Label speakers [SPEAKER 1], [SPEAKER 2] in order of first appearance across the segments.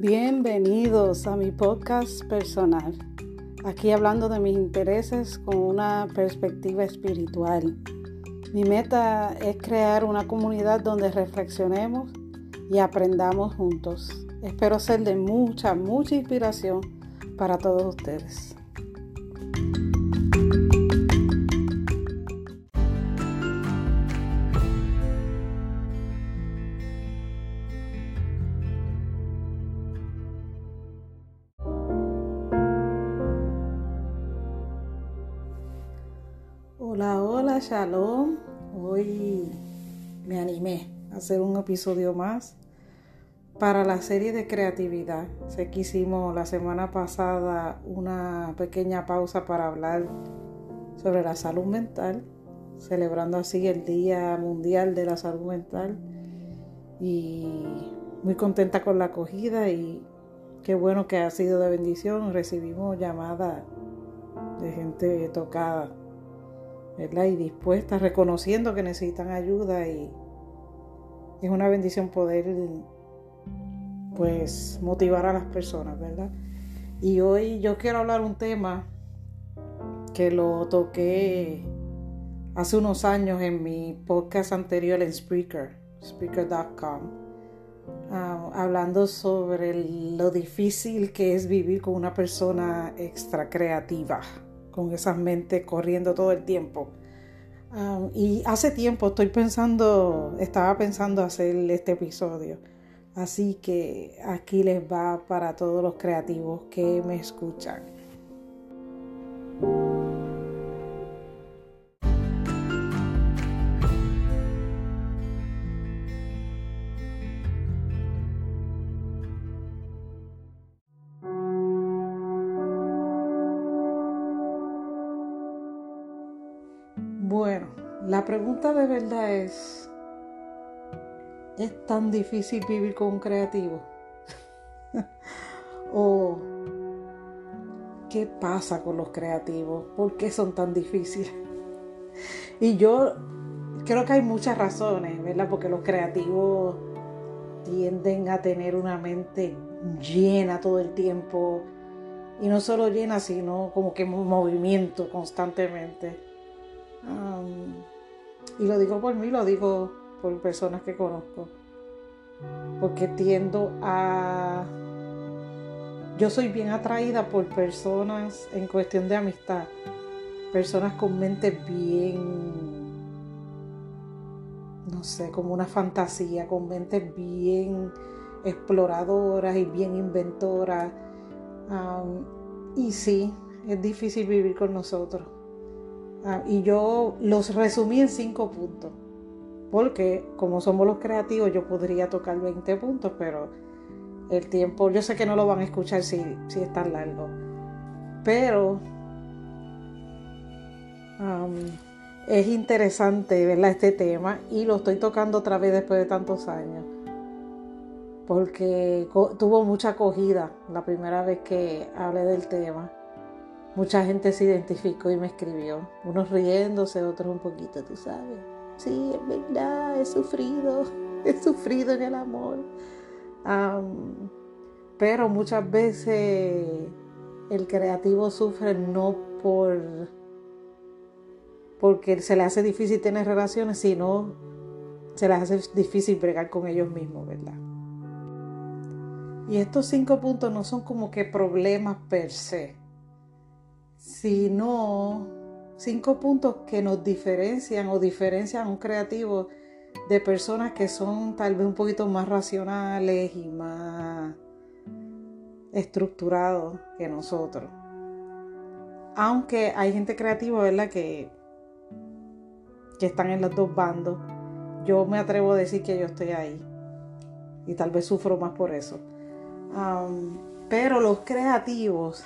[SPEAKER 1] Bienvenidos a mi podcast personal. Aquí hablando de mis intereses con una perspectiva espiritual. Mi meta es crear una comunidad donde reflexionemos y aprendamos juntos. Espero ser de mucha, mucha inspiración para todos ustedes. Me animé a hacer un episodio más para la serie de creatividad. Sé que hicimos la semana pasada una pequeña pausa para hablar sobre la salud mental, celebrando así el Día Mundial de la Salud Mental. Y muy contenta con la acogida y qué bueno que ha sido de bendición. Recibimos llamadas de gente tocada y dispuestas, reconociendo que necesitan ayuda y es una bendición poder pues motivar a las personas, ¿verdad? Y hoy yo quiero hablar un tema que lo toqué hace unos años en mi podcast anterior en Spreaker, Spreaker.com, ah, hablando sobre lo difícil que es vivir con una persona extra creativa con esas mentes corriendo todo el tiempo. Um, y hace tiempo estoy pensando, estaba pensando hacer este episodio. Así que aquí les va para todos los creativos que me escuchan. Pregunta de verdad es, ¿es tan difícil vivir con un creativo? ¿O qué pasa con los creativos? ¿Por qué son tan difíciles? Y yo creo que hay muchas razones, ¿verdad? Porque los creativos tienden a tener una mente llena todo el tiempo. Y no solo llena, sino como que en movimiento constantemente y lo digo por mí, lo digo por personas que conozco. Porque tiendo a... Yo soy bien atraída por personas en cuestión de amistad. Personas con mentes bien... No sé, como una fantasía, con mentes bien exploradoras y bien inventoras. y sí, es difícil vivir con nosotros. Ah, y yo los resumí en cinco puntos. Porque como somos los creativos, yo podría tocar 20 puntos, pero el tiempo, yo sé que no lo van a escuchar si, si es tan largo. Pero es interesante ¿verdad? este tema y lo estoy tocando otra vez después de tantos años. Porque tuvo mucha acogida la primera vez que hablé del tema. Mucha gente se identificó y me escribió, unos riéndose, otros un poquito, tú sabes. Sí, es verdad, he sufrido, he sufrido en el amor. pero muchas veces el creativo sufre no por porque se le hace difícil tener relaciones, sino se le hace difícil bregar con ellos mismos, ¿verdad? Y estos cinco puntos no son como que problemas per se sino cinco puntos que nos diferencian o diferencian a un creativo de personas que son tal vez un poquito más racionales y más estructurados que nosotros. Aunque hay gente creativa, ¿verdad? Que, que están en los dos bandos. Yo me atrevo a decir que yo estoy ahí. Y tal vez sufro más por eso. pero los creativos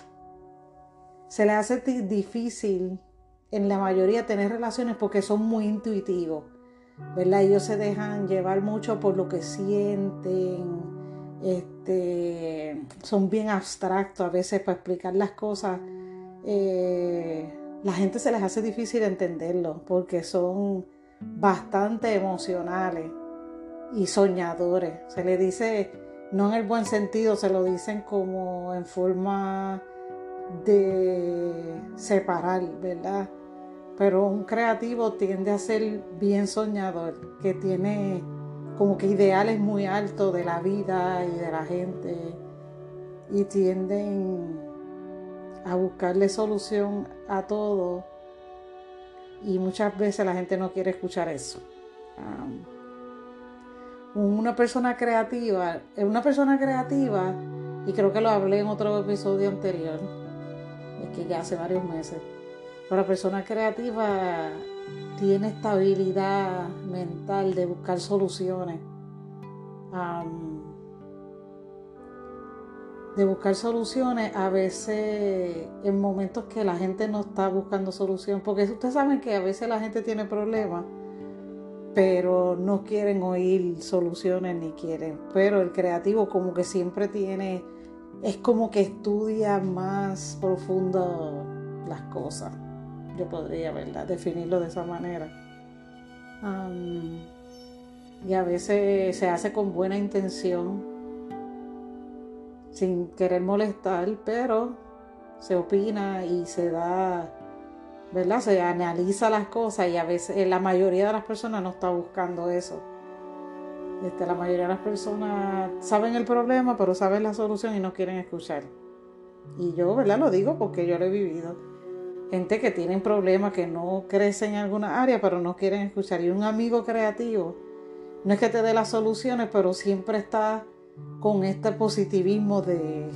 [SPEAKER 1] se les hace difícil en la mayoría tener relaciones porque son muy intuitivos, ¿verdad? Ellos se dejan llevar mucho por lo que sienten, este, son bien abstractos a veces para explicar las cosas. Eh, la gente se les hace difícil entenderlo porque son bastante emocionales y soñadores. Se les dice no en el buen sentido, se lo dicen como en forma de separar, ¿verdad? Pero un creativo tiende a ser bien soñador, que tiene como que ideales muy altos de la vida y de la gente y tienden a buscarle solución a todo y muchas veces la gente no quiere escuchar eso. una persona creativa, una persona creativa, y creo que lo hablé en otro episodio anterior, que ya hace varios meses, pero la persona creativa tiene estabilidad mental de buscar soluciones. de buscar soluciones a veces en momentos que la gente no está buscando solución, porque ustedes saben que a veces la gente tiene problemas, pero no quieren oír soluciones ni quieren, pero el creativo como que siempre tiene, es como que estudia más profundo las cosas yo podría, ¿verdad? Definirlo de esa manera. y a veces se hace con buena intención, sin querer molestar, pero se opina y se da, ¿verdad? Se analiza las cosas y a veces eh, la mayoría de las personas no está buscando eso. Este, la mayoría de las personas saben el problema, pero saben la solución y no quieren escuchar. Y yo, ¿verdad? Lo digo porque yo lo he vivido gente que tienen problemas, que no crecen en alguna área, pero no quieren escuchar. Y un amigo creativo no es que te dé las soluciones, pero siempre está con este positivismo de,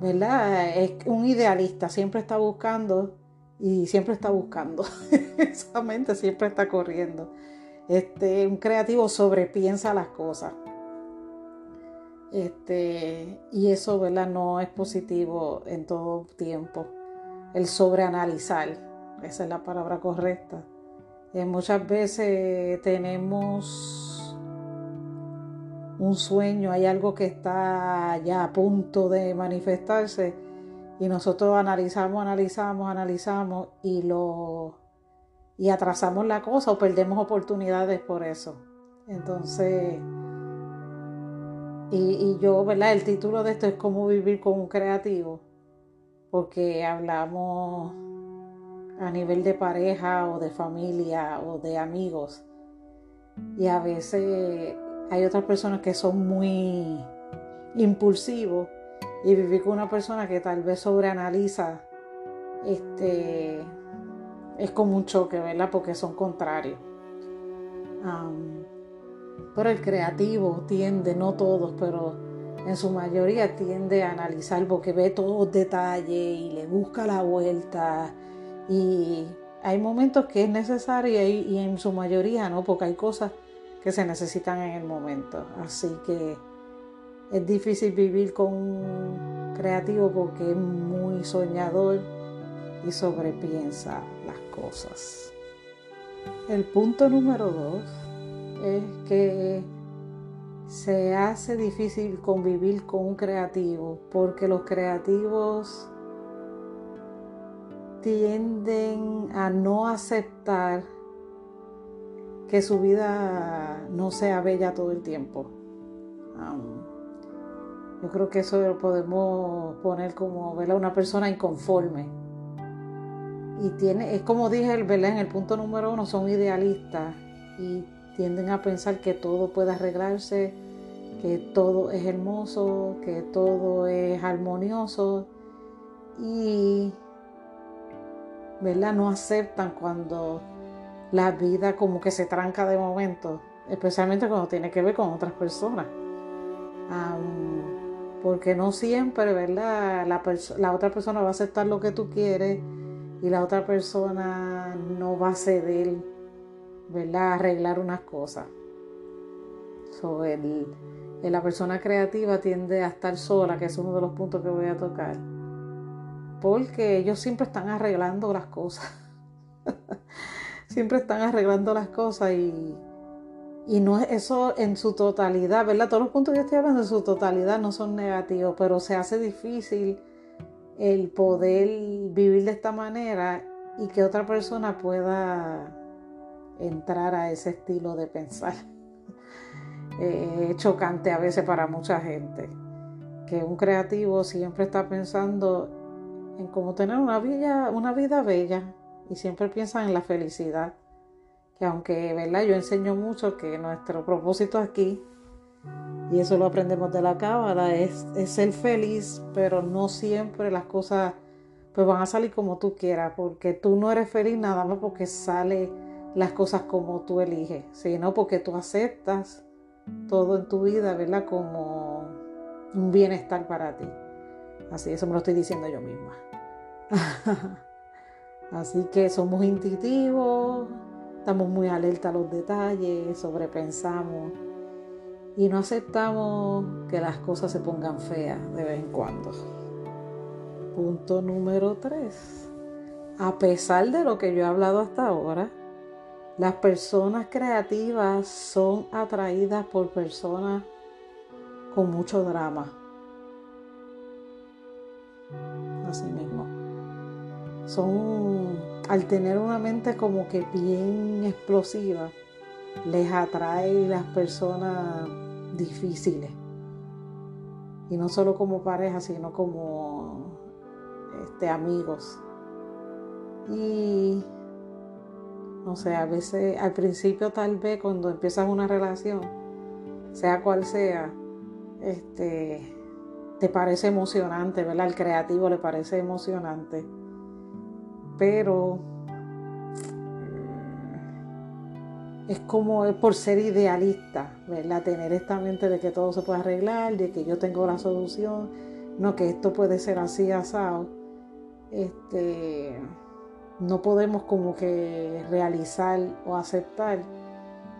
[SPEAKER 1] ¿verdad? Es un idealista, siempre está buscando y siempre está buscando. Esa mente siempre está corriendo. Este, un creativo sobrepiensa las cosas. Este, y eso, ¿verdad? No es positivo en todo tiempo el sobreanalizar, esa es la palabra correcta. Eh, muchas veces tenemos un sueño, hay algo que está ya a punto de manifestarse y nosotros analizamos, analizamos, analizamos y lo y atrasamos la cosa o perdemos oportunidades por eso. Entonces, y, y yo, ¿verdad? El título de esto es cómo vivir con un creativo porque hablamos a nivel de pareja o de familia o de amigos. Y a veces hay otras personas que son muy impulsivos y vivir con una persona que tal vez sobreanaliza este es como un choque, ¿verdad? Porque son contrarios. pero el creativo tiende, no todos, pero en su mayoría tiende a analizar porque ve todos los detalles y le busca la vuelta y hay momentos que es necesario y, en su mayoría no, porque hay cosas que se necesitan en el momento. Así que es difícil vivir con un creativo porque es muy soñador y sobrepiensa las cosas. El punto número dos es que se hace difícil convivir con un creativo porque los creativos tienden a no aceptar que su vida no sea bella todo el tiempo. yo creo que eso lo podemos poner como una persona inconforme. Y tiene, es como dije en el punto número uno, son idealistas y tienden a pensar que todo puede arreglarse, que todo es hermoso, que todo es armonioso y ¿verdad? no aceptan cuando la vida como que se tranca de momento, especialmente cuando tiene que ver con otras personas. porque no siempre, ¿verdad? La otra persona va a aceptar lo que tú quieres y la otra persona no va a ceder ¿verdad? Arreglar unas cosas. So, la persona creativa tiende a estar sola, que es uno de los puntos que voy a tocar. Porque ellos siempre están arreglando las cosas. siempre están arreglando las cosas y, y no es eso en su totalidad, ¿verdad? Todos los puntos que estoy hablando en su totalidad no son negativos, pero se hace difícil el poder vivir de esta manera y que otra persona pueda entrar a ese estilo de pensar. eh, chocante a veces para mucha gente. Que un creativo siempre está pensando en cómo tener una vida, una vida bella y siempre piensa en la felicidad. Que aunque, ¿verdad? Yo enseño mucho que nuestro propósito aquí, y eso lo aprendemos de la cábala, es, es ser feliz, pero no siempre las cosas pues van a salir como tú quieras, porque tú no eres feliz nada más porque sale las cosas como tú eliges, sino porque tú aceptas todo en tu vida, ¿verdad? Como un bienestar para ti. Así, eso me lo estoy diciendo yo misma. Así que somos intuitivos, estamos muy alerta a los detalles, sobrepensamos y no aceptamos que las cosas se pongan feas de vez en cuando. Punto número 3. A pesar de lo que yo he hablado hasta ahora, las personas creativas son atraídas por personas con mucho drama. Así mismo. Son, al tener una mente como que bien explosiva, les atrae las personas difíciles. Y no solo como pareja, sino como este, amigos. Y no sé, a veces al principio tal vez cuando empiezas una relación, sea cual sea, este, te parece emocionante, ¿verdad? Al creativo le parece emocionante. Pero es como es por ser idealista, ¿verdad? Tener esta mente de que todo se puede arreglar, de que yo tengo la solución, no que esto puede ser así asado. Este no podemos como que realizar o aceptar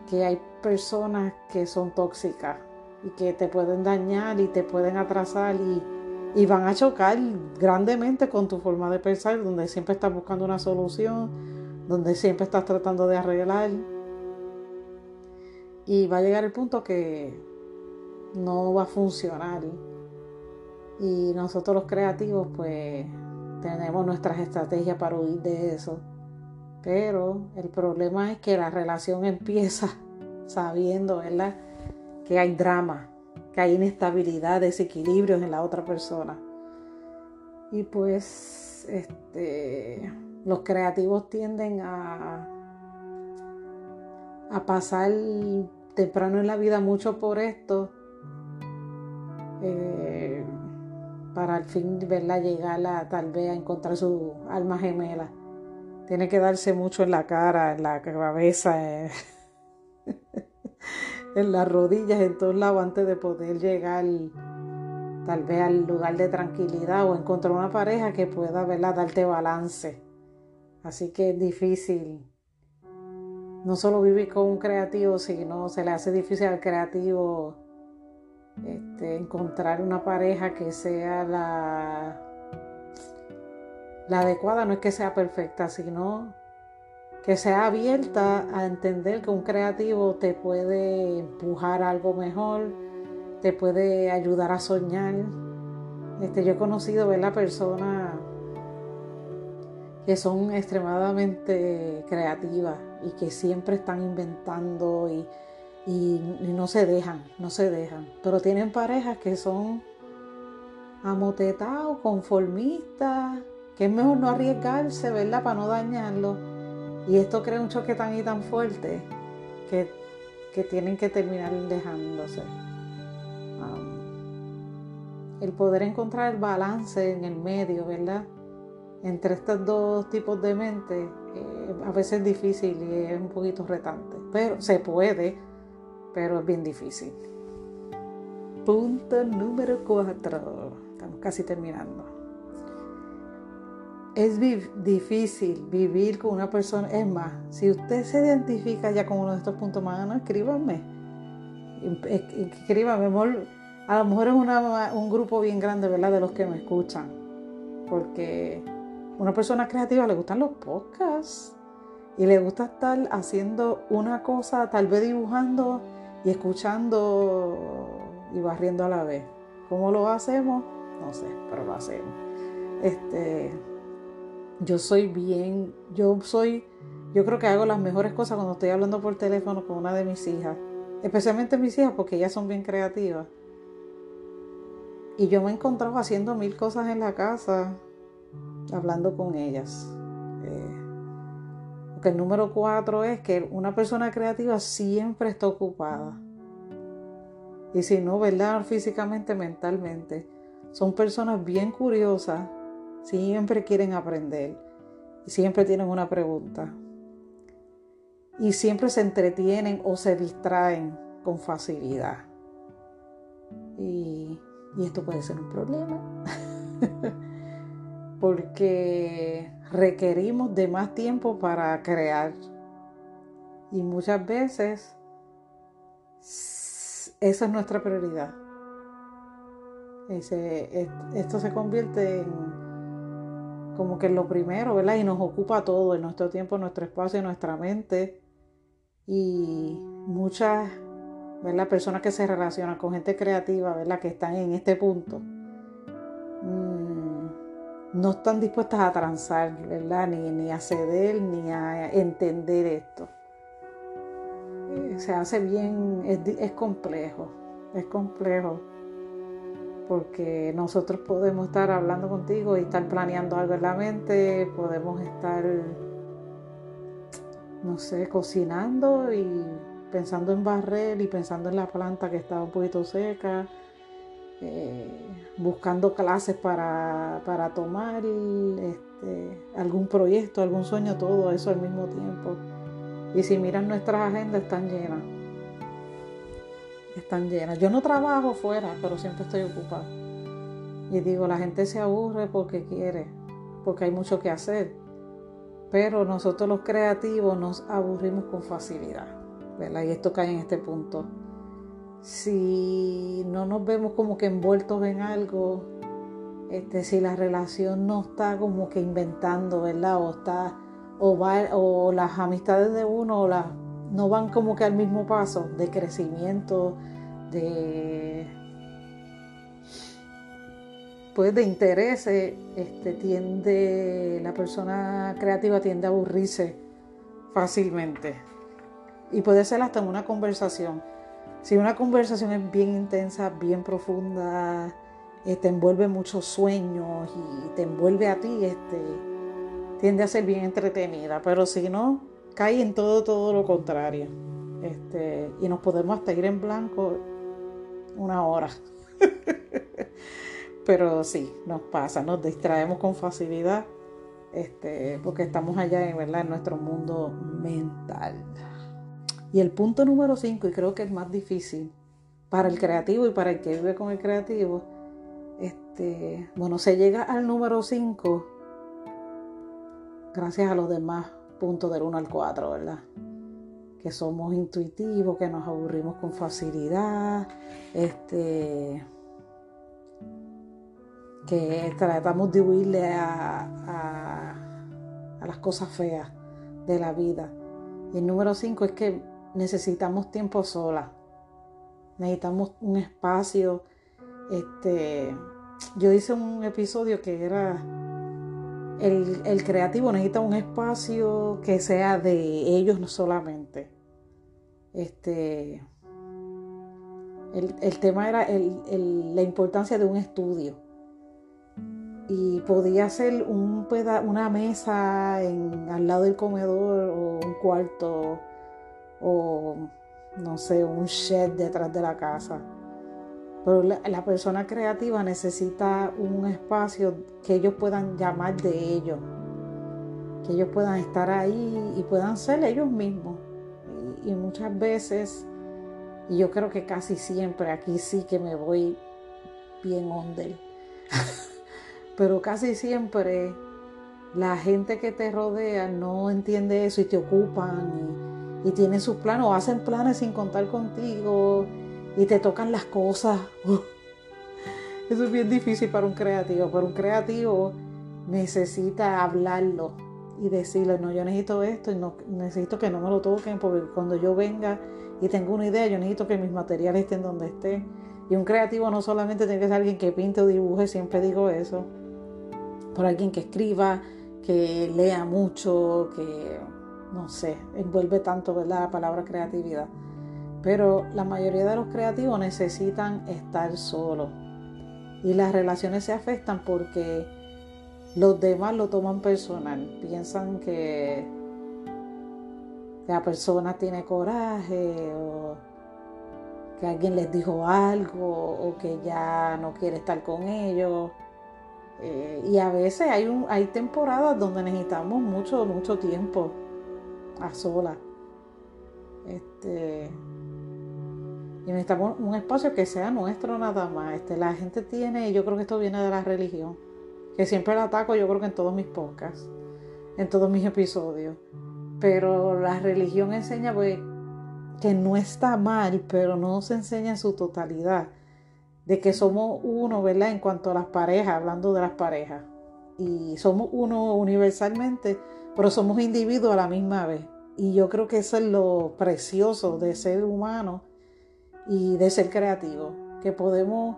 [SPEAKER 1] que hay personas que son tóxicas y que te pueden dañar y te pueden atrasar y, van a chocar grandemente con tu forma de pensar, donde siempre estás buscando una solución, donde siempre estás tratando de arreglar. Y va a llegar el punto que no va a funcionar. Y nosotros los creativos pues tenemos nuestras estrategias para huir de eso. Pero el problema es que la relación empieza sabiendo, ¿verdad? Que hay drama, que hay inestabilidad, desequilibrios en la otra persona. Y pues este, los creativos tienden a, a pasar temprano en la vida mucho por esto. Eh, para al fin verla llegar a, tal vez a encontrar su alma gemela. Tiene que darse mucho en la cara, en la cabeza, en, las rodillas, en todos lados antes de poder llegar tal vez al lugar de tranquilidad o encontrar una pareja que pueda verla darte balance. Así que es difícil. No solo vivir con un creativo, sino se le hace difícil al creativo este, encontrar una pareja que sea la, adecuada, no es que sea perfecta, sino que sea abierta a entender que un creativo te puede empujar a algo mejor, te puede ayudar a soñar. Este, yo he conocido ver la personas que son extremadamente creativas y que siempre están inventando y y, no se dejan, no se dejan. Pero tienen parejas que son amotetados, conformistas, que es mejor no arriesgarse, ¿verdad? Para no dañarlo. Y esto crea un choque tan y tan fuerte que, tienen que terminar dejándose. el poder encontrar el balance en el medio, ¿verdad? Entre estos dos tipos de mente, eh, a veces es difícil y es un poquito retante, pero se puede pero es bien difícil. Punto número 4. Estamos casi terminando. Es difícil vivir con una persona. Es más, si usted se identifica ya con uno de estos puntos más, no, escríbanme. Escríbanme. A lo mejor es un grupo bien grande, ¿verdad? De los que me escuchan. Porque una persona creativa le gustan los podcasts. Y le gusta estar haciendo una cosa, tal vez dibujando y escuchando y barriendo a la vez. ¿Cómo lo hacemos? No sé, pero lo hacemos. Este, yo soy bien, yo soy, yo creo que hago las mejores cosas cuando estoy hablando por teléfono con una de mis hijas. especialmente mis hijas porque ellas son bien creativas. Y yo me encontraba haciendo mil cosas en la casa, hablando con ellas. Eh, porque el número cuatro es que una persona creativa siempre está ocupada. Y si no, ¿verdad? Físicamente, mentalmente. Son personas bien curiosas, siempre quieren aprender y siempre tienen una pregunta. Y siempre se entretienen o se distraen con facilidad. Y, y esto puede ser un problema. Porque requerimos de más tiempo para crear. Y muchas veces esa es nuestra prioridad. esto se convierte en como que en lo primero, ¿verdad? Y nos ocupa todo, en nuestro tiempo, nuestro espacio, nuestra mente. Y muchas, ¿verdad? Personas que se relacionan con gente creativa, ¿verdad? Que están en este punto. Mm, no están dispuestas a transar, ¿verdad? Ni, ni a ceder, ni a entender esto se hace bien, es, complejo, es complejo, porque nosotros podemos estar hablando contigo y estar planeando algo en la mente, podemos estar, no sé, cocinando y pensando en barrer y pensando en la planta que estaba un poquito seca, eh, buscando clases para, para tomar este, algún proyecto, algún sueño, todo eso al mismo tiempo. Y si miran nuestras agendas, están llenas. Están llenas. Yo no trabajo fuera, pero siempre estoy ocupada. Y digo, la gente se aburre porque quiere, porque hay mucho que hacer. Pero nosotros los creativos nos aburrimos con facilidad. ¿verdad? Y esto cae en este punto. Si no nos vemos como que envueltos en algo, este, si la relación no está como que inventando, ¿verdad? O está o, las amistades de uno no van como que al mismo paso de crecimiento, de pues de interés, este, tiende, la persona creativa tiende a aburrirse fácilmente. Y puede ser hasta en una conversación. Si una conversación es bien intensa, bien profunda, te este, envuelve muchos sueños y te envuelve a ti, este, tiende a ser bien entretenida, pero si no, cae en todo, todo lo contrario. Este, y nos podemos hasta ir en blanco una hora. pero sí, nos pasa, nos distraemos con facilidad, este, porque estamos allá ¿verdad? en nuestro mundo mental. Y el punto número 5, y creo que es más difícil para el creativo y para el que vive con el creativo, este, bueno, se llega al número 5 gracias a los demás puntos del 1 al 4, ¿verdad? Que somos intuitivos, que nos aburrimos con facilidad, este, que tratamos de huirle a, a las cosas feas de la vida. Y el número 5 es que necesitamos tiempo sola. Necesitamos un espacio. Este, yo hice un episodio que era el, creativo necesita un espacio que sea de ellos no solamente. Este, el, tema era la importancia de un estudio. Y podía ser un una mesa al lado del comedor o un cuarto o no sé, un shed detrás de la casa pero la, persona creativa necesita un espacio que ellos puedan llamar de ellos, que ellos puedan estar ahí y puedan ser ellos mismos. Y, muchas veces, y yo creo que casi siempre, aquí sí que me voy bien under, pero casi siempre la gente que te rodea no entiende eso y te ocupan y tienen sus planes o hacen planes sin contar contigo y te tocan las cosas. Eso es bien difícil para un creativo, pero un creativo necesita hablarlo y decirle, no, yo necesito esto y no, necesito que no me lo toquen porque cuando yo venga y tengo una idea, yo necesito que mis materiales estén donde estén. Y un creativo no solamente tiene que ser alguien que pinte o dibuje, siempre digo eso, por alguien que escriba, que lea mucho, que, no sé, envuelve tanto, ¿verdad? La palabra creatividad Pero la mayoría de los creativos necesitan estar solos. Y las relaciones se afectan porque los demás lo toman personal. Piensan que la persona tiene coraje o que alguien les dijo algo o que ya no quiere estar con ellos. Eh, y a veces hay, un, hay temporadas donde necesitamos mucho, mucho tiempo a solas. Este, y necesitamos un espacio que sea nuestro nada más. Este, la gente tiene, y yo creo que esto viene de la religión, que siempre la ataco yo creo que en todos mis podcasts, en todos mis episodios. Pero la religión enseña pues, que no está mal, pero no se enseña en su totalidad. De que somos uno, ¿verdad? En cuanto a las parejas, hablando de las parejas. Y somos uno universalmente, pero somos individuos a la misma vez. Y yo creo que eso es lo precioso de ser humano y de ser creativo. Que podemos,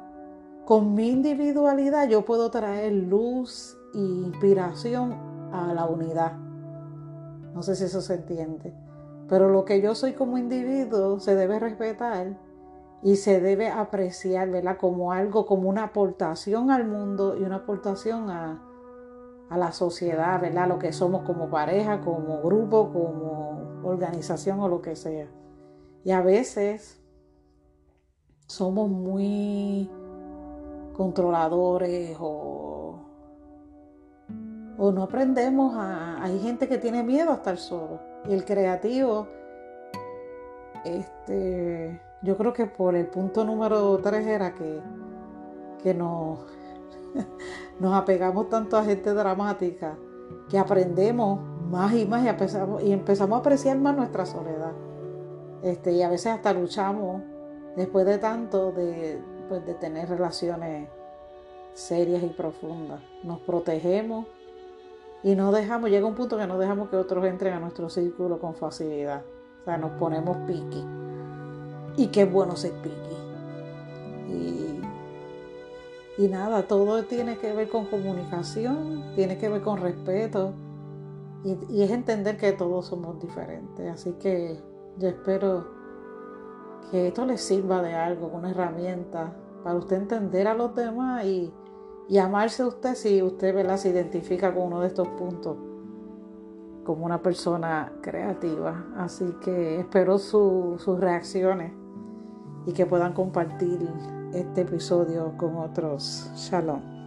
[SPEAKER 1] con mi individualidad, yo puedo traer luz e inspiración a la unidad. No sé si eso se entiende. Pero lo que yo soy como individuo se debe respetar y se debe apreciar, ¿verdad? Como algo, como una aportación al mundo y una aportación a, a la sociedad, ¿verdad? Lo que somos como pareja, como grupo, como organización o lo que sea. Y a veces somos muy controladores o, o no aprendemos a... Hay gente que tiene miedo a estar solo. Y el creativo, este, yo creo que por el punto número tres era que, que nos, nos apegamos tanto a gente dramática que aprendemos más y más y empezamos, y empezamos a apreciar más nuestra soledad. Este, y a veces hasta luchamos después de tanto de, pues, de tener relaciones serias y profundas. Nos protegemos y no dejamos, llega un punto que no dejamos que otros entren a nuestro círculo con facilidad. O sea, nos ponemos piqui. Y qué bueno ser piqui. Y, y nada, todo tiene que ver con comunicación, tiene que ver con respeto. Y, es entender que todos somos diferentes. Así que yo espero que esto les sirva de algo, una herramienta para usted entender a los demás y y amarse a usted si usted se identifica con uno de estos puntos como una persona creativa. Así que espero sus reacciones y que puedan compartir este episodio con otros. Shalom.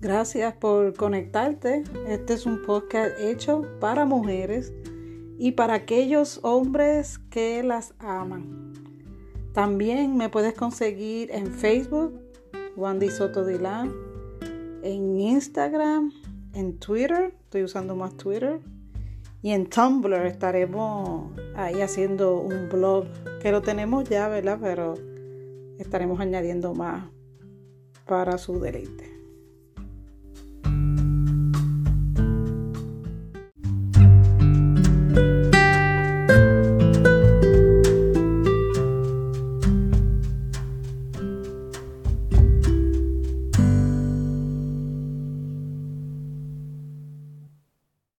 [SPEAKER 1] Gracias por conectarte. Este es un podcast hecho para mujeres y para aquellos hombres que las aman. También me puedes conseguir en Facebook, Wandy Soto Dilán, en Instagram, en Twitter, estoy usando más Twitter, y en Tumblr estaremos ahí haciendo un blog que lo tenemos ya, ¿verdad? Pero estaremos añadiendo más para su deleite.